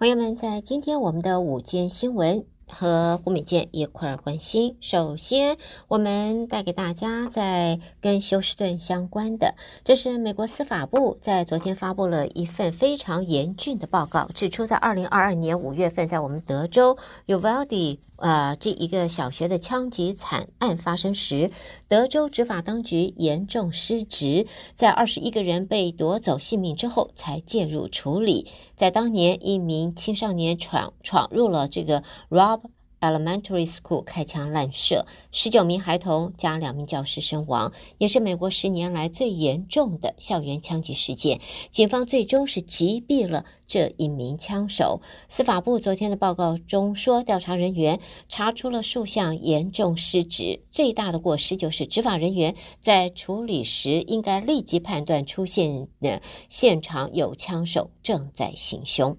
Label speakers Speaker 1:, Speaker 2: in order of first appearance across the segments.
Speaker 1: 朋友们，在今天我们的午间新闻。和胡美健一块儿关心。首先，我们带给大家在跟休斯顿相关的，这是美国司法部在昨天发布了一份非常严峻的报告，指出在二零二二年五月份，在我们德州尤瓦迪呃这一个小学的枪击惨案发生时，德州执法当局严重失职，在二十一个人被夺走性命之后才介入处理。在当年，一名青少年闯闯入了这个 Rob Elementary School 开枪滥射，十九名孩童加两名教师身亡，也是美国十年来最严重的校园枪击事件。警方最终是击毙了这一名枪手。司法部昨天的报告中说，调查人员查出了数项严重失职，最大的过失就是执法人员在处理时应该立即判断出现的现场有枪手正在行凶。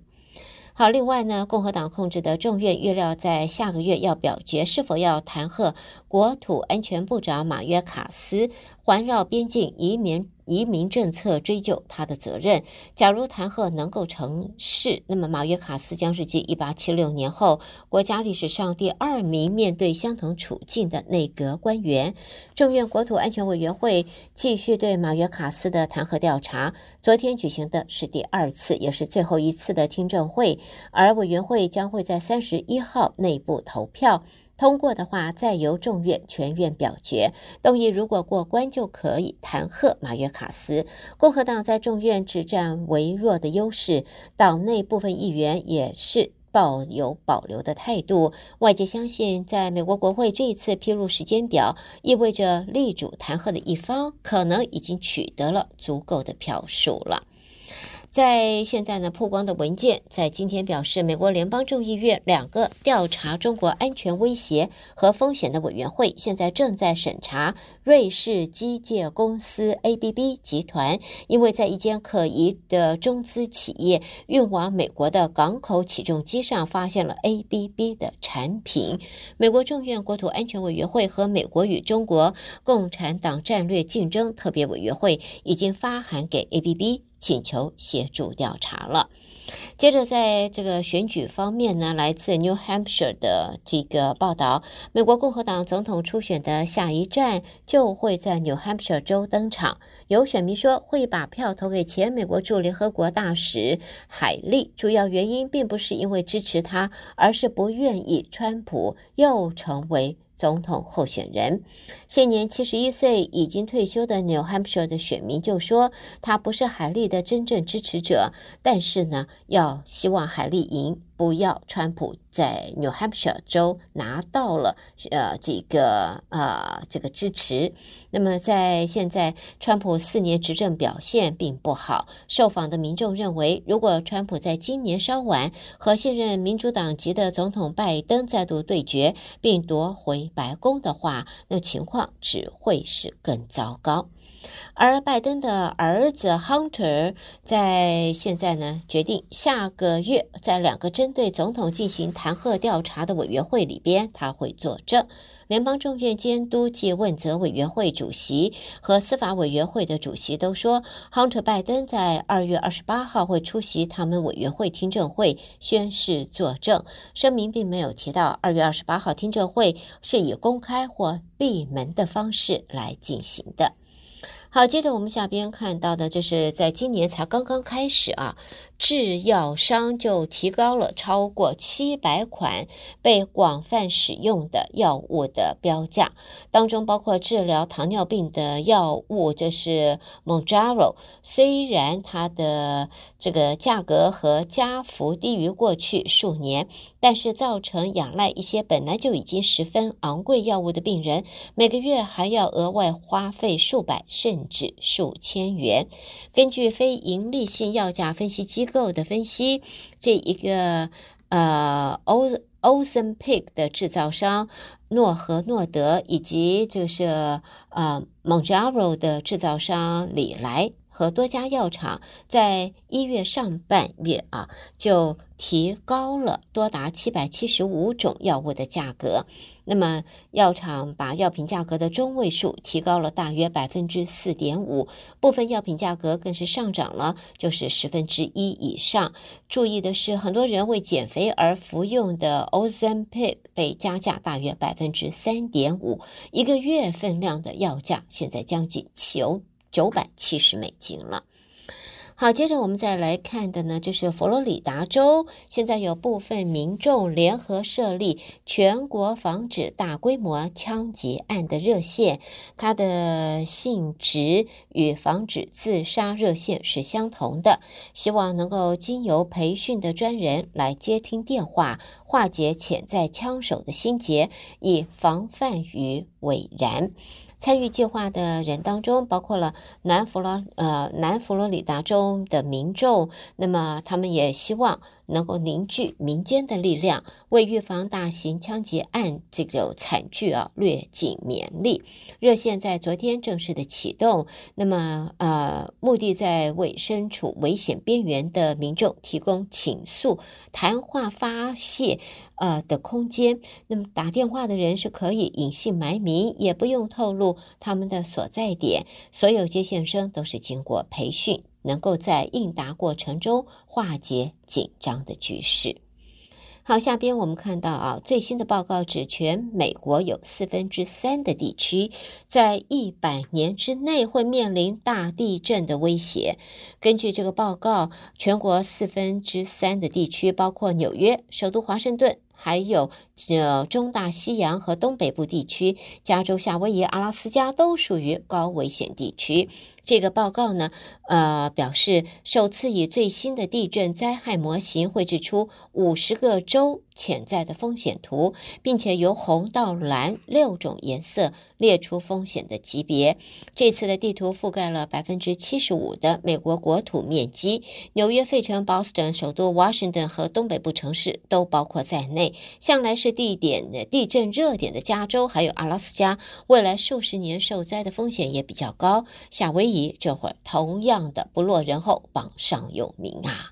Speaker 1: 好，另外呢，共和党控制的众院预料在下个月要表决是否要弹劾国土安全部长马约卡斯，环绕边境移民。移民政策追究他的责任。假如弹劾能够成事，那么马约卡斯将是继一八七六年后国家历史上第二名面对相同处境的内阁官员。众院国土安全委员会继续对马约卡斯的弹劾调查。昨天举行的是第二次，也是最后一次的听证会，而委员会将会在三十一号内部投票。通过的话，再由众院全院表决。动议如果过关，就可以弹劾马约卡斯。共和党在众院只占微弱的优势，党内部分议员也是抱有保留的态度。外界相信，在美国国会这一次披露时间表，意味着力主弹劾的一方可能已经取得了足够的票数了。在现在呢，曝光的文件在今天表示，美国联邦众议院两个调查中国安全威胁和风险的委员会现在正在审查瑞士机械公司 ABB 集团，因为在一间可疑的中资企业运往美国的港口起重机上发现了 ABB 的产品。美国众院国土安全委员会和美国与中国共产党战略竞争特别委员会已经发函给 ABB。请求协协助调查了。接着，在这个选举方面呢，来自 New Hampshire 的这个报道，美国共和党总统初选的下一站就会在 New Hampshire 州登场。有选民说会把票投给前美国驻联合国大使海利，主要原因并不是因为支持他，而是不愿意川普又成为。总统候选人，现年七十一岁、已经退休的 New Hampshire 的选民就说，他不是海利的真正支持者，但是呢，要希望海利赢。不要，川普在 New Hampshire 州拿到了呃这个呃这个支持。那么在现在，川普四年执政表现并不好。受访的民众认为，如果川普在今年稍晚和现任民主党籍的总统拜登再度对决，并夺回白宫的话，那情况只会是更糟糕。而拜登的儿子 Hunter 在现在呢，决定下个月在两个针对总统进行弹劾调查的委员会里边，他会作证。联邦众院监督及问责委员会主席和司法委员会的主席都说，Hunter 拜登在二月二十八号会出席他们委员会听证会宣誓作证。声明并没有提到二月二十八号听证会是以公开或闭门的方式来进行的。好，接着我们下边看到的，这是在今年才刚刚开始啊，制药商就提高了超过七百款被广泛使用的药物的标价，当中包括治疗糖尿病的药物，这是 Mounjaro，虽然它的这个价格和加幅低于过去数年。但是造成仰赖一些本来就已经十分昂贵药物的病人，每个月还要额外花费数百甚至数千元。根据非盈利性药价分析机构的分析，这一个呃欧。Ozempic 的制造商诺和诺德以及就是呃 m o n j a r o 的制造商李来和多家药厂在一月上半月啊，就提高了多达七百七十五种药物的价格。那么，药厂把药品价格的中位数提高了大约百分之四点五，部分药品价格更是上涨了，就是十分之一以上。注意的是，很多人为减肥而服用的 Ozempic 被加价大约百分之三点五，一个月份量的药价现在将近九。九百七十美金了。好，接着我们再来看的呢，就是佛罗里达州现在有部分民众联合设立全国防止大规模枪击案的热线，它的性质与防止自杀热线是相同的，希望能够经由培训的专人来接听电话，化解潜在枪手的心结，以防范于未然。参与计划的人当中，包括了南佛罗呃南佛罗里达州的民众，那么他们也希望。能够凝聚民间的力量，为预防大型枪击案这个惨剧啊，略尽绵力。热线在昨天正式的启动，那么呃，目的在为身处危险边缘的民众提供倾诉、谈话发泄呃的空间。那么打电话的人是可以隐姓埋名，也不用透露他们的所在点。所有接线生都是经过培训。能够在应答过程中化解紧张的局势。好，下边我们看到啊，最新的报告指，全美国有四分之三的地区在一百年之内会面临大地震的威胁。根据这个报告，全国四分之三的地区，包括纽约、首都华盛顿。还有，呃，中大西洋和东北部地区，加州、夏威夷、阿拉斯加都属于高危险地区。这个报告呢，呃，表示首次以最新的地震灾害模型绘制出五十个州潜在的风险图，并且由红到蓝六种颜色列出风险的级别。这次的地图覆盖了百分之七十五的美国国土面积，纽约、费城、Boston、首都 Washington 和东北部城市都包括在内向来是地点的地震热点的加州，还有阿拉斯加，未来数十年受灾的风险也比较高。夏威夷这会儿同样的不落人后，榜上有名啊。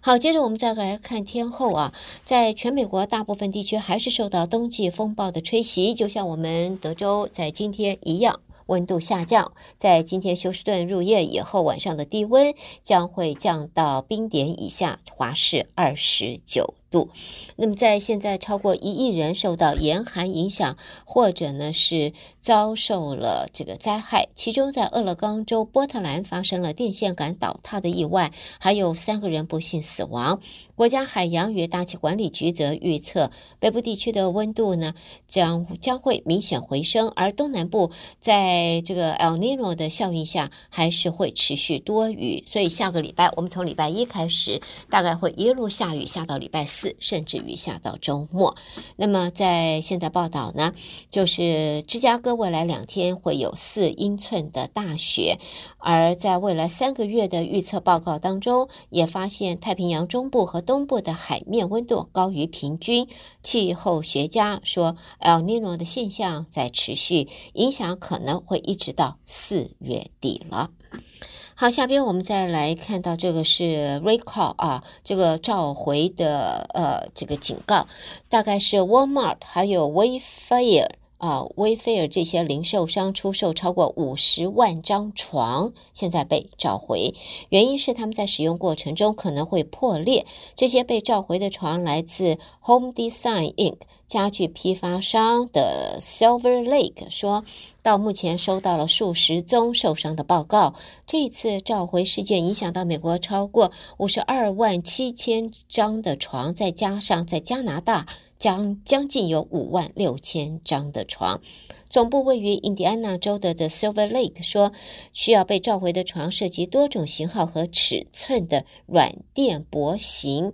Speaker 1: 好，接着我们再来看天后啊，在全美国大部分地区还是受到冬季风暴的吹袭，就像我们德州在今天一样。温度下降，在今天休斯顿入夜以后，晚上的低温将会降到冰点以下，华氏二十九度。那么，在现在超过一亿人受到严寒影响，或者呢是遭受了这个灾害，其中在俄勒冈州波特兰发生了电线杆倒塌的意外，还有三个人不幸死亡。国家海洋与大气管理局则预测，北部地区的温度呢将将会明显回升，而东南部在这个 El Nino 的效应下还是会持续多雨。所以下个礼拜，我们从礼拜一开始，大概会一路下雨下到礼拜四，甚至于下到周末。那么在现在报道呢，就是芝加哥未来两天会有四英寸的大雪，而在未来三个月的预测报告当中，也发现太平洋中部和东部的海面温度高于平均，气候学家说，El Niño 的现象在持续，影响可能会一直到四月底了。好，下边我们再来看到这个是 recall 啊，这个召回的呃这个警告，大概是 Walmart 还有 Wayfair。啊，威菲尔这些零售商出售超过五十万张床，现在被召回，原因是他们在使用过程中可能会破裂。这些被召回的床来自 Home Design Inc. 家具批发商的 Silver Lake，说到目前收到了数十宗受伤的报告。这次召回事件影响到美国超过五十二万七千张的床，再加上在加拿大。将将近有五万六千张的床，总部位于印第安纳州的 The Silver Lake 说，需要被召回的床涉及多种型号和尺寸的软垫薄型。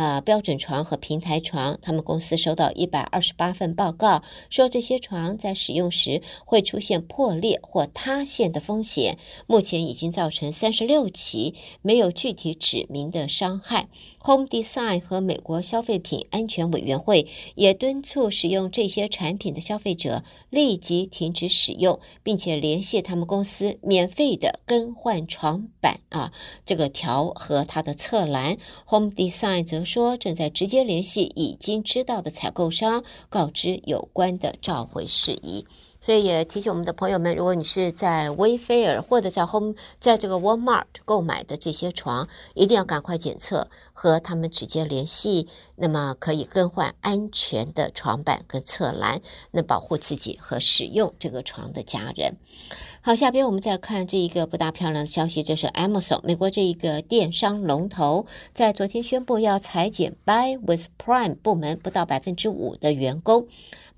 Speaker 1: 呃标准床和平台床，他们公司收到一百二十八份报告，说这些床在使用时会出现破裂或塌陷的风险。目前已经造成三十六起没有具体指明的伤害。Home Design 和美国消费品安全委员会也敦促使用这些产品的消费者立即停止使用，并且联系他们公司免费的更换床板啊，这个条和它的侧栏。Home Design 则说正在直接联系已经知道的采购商，告知有关的召回事宜。所以也提醒我们的朋友们，如果你是在 Wayfair 或者在 Home 在这个 Walmart 购买的这些床，一定要赶快检测和他们直接联系，那么可以更换安全的床板跟侧栏，能保护自己和使用这个床的家人。好，下边我们再看这一个不大漂亮的消息，这是 Amazon 美国这一个电商龙头在昨天宣布要裁减 Buy with Prime 部门不到百分之五的员工。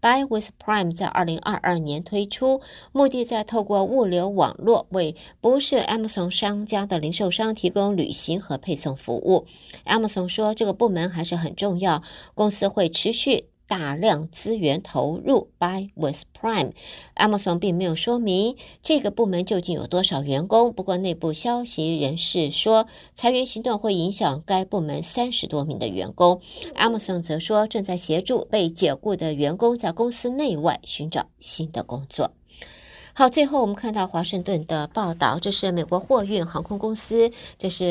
Speaker 1: Buy with Prime 在二零二二年年推出，目的在透过物流网络为不是 Amazon 商家的零售商提供旅行和配送服务。Amazon 说这个部门还是很重要，公司会持续。大量资源投入，by with Prime。Amazon 并没有说明这个部门究竟有多少员工，不过内部消息人士说，裁员行动会影响该部门三十多名的员工。Amazon 则说，正在协助被解雇的员工在公司内外寻找新的工作。好，最后我们看到华盛顿的报道，这是美国货运航空公司，这是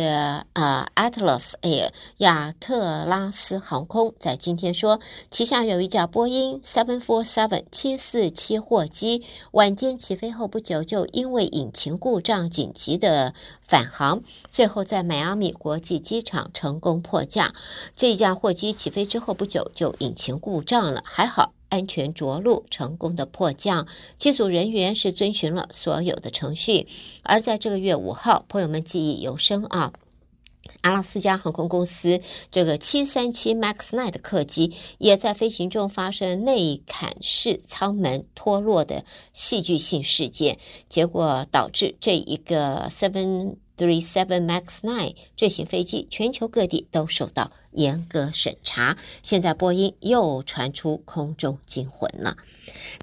Speaker 1: 呃 Atlas Air 亚特拉斯航空，在今天说，旗下有一架波音747七四七货机，晚间起飞后不久就因为引擎故障紧急的返航，最后在迈阿密国际机场成功迫降。这架货机起飞之后不久就引擎故障了，还好。安全着陆，成功的迫降。机组人员是遵循了所有的程序。而在这个月五号，朋友们记忆犹深啊。阿拉斯加航空公司这个七三七 MAX 9的客机也在飞行中发生内坎式舱门脱落的戏剧性事件，结果导致这一个 seven Three Seven Max Nine 这型飞机全球各地都受到严格审查。现在波音又传出空中惊魂了，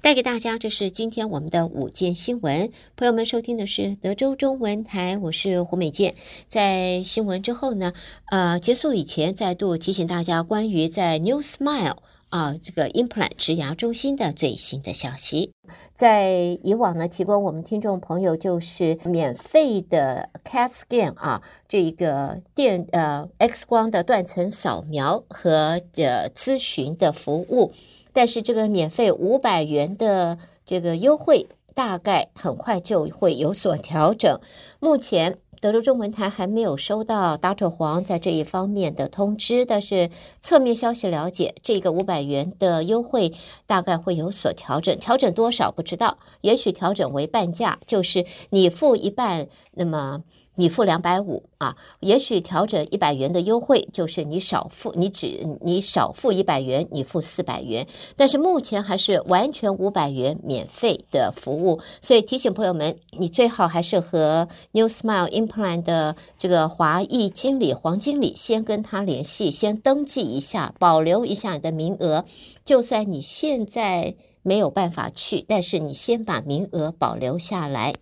Speaker 1: 带给大家这是今天我们的五件新闻。朋友们收听的是德州中文台，我是胡美健。在新闻之后呢，呃，结束以前再度提醒大家，关于在 New Smile。啊，这个 Implant 植牙中心的最新的消息，在以往呢，提供我们听众朋友就是免费的 CAT scan 啊，这个电呃 X 光的断层扫描和的咨询的服务，但是这个免费五百元的这个优惠，大概很快就会有所调整，目前。德州中文台还没有收到 Dr. 黄在这一方面的通知，但是侧面消息了解，这个五百元的优惠大概会有所调整，调整多少不知道，也许调整为半价，就是你付一半，那么。你付两百五啊，也许调整一百元的优惠，就是你少付，你只你少付一百元，你付四百元。但是目前还是完全五百元免费的服务，所以提醒朋友们，你最好还是和 New Smile Implant 的这个华裔经理黄经理先跟他联系，先登记一下，保留一下你的名额。就算你现在没有办法去，但是你先把名额保留下来。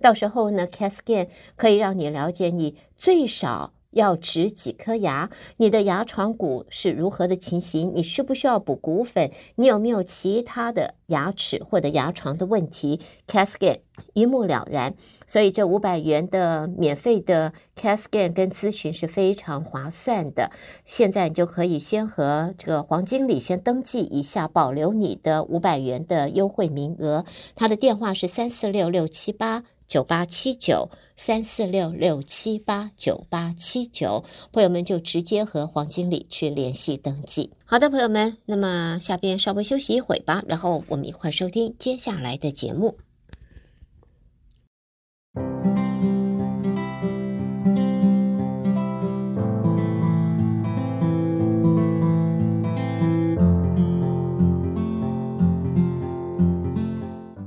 Speaker 1: 到时候呢，CAT scan 可以让你了解你最少要植几颗牙，你的牙床骨是如何的情形，你需不需要补骨粉，你有没有其他的牙齿或者牙床的问题，CAT scan 一目了然。所以这五百元的免费的 CAT scan 跟咨询是非常划算的。现在你就可以先和这个黄经理先登记一下，保留你的五百元的优惠名额。他的电话是三四六六七八。九八七九三四六六七八九八七九，朋友们就直接和黄经理去联系登记。好的，朋友们，那么下边稍微休息一会吧，然后我们一块儿收听接下来的节目。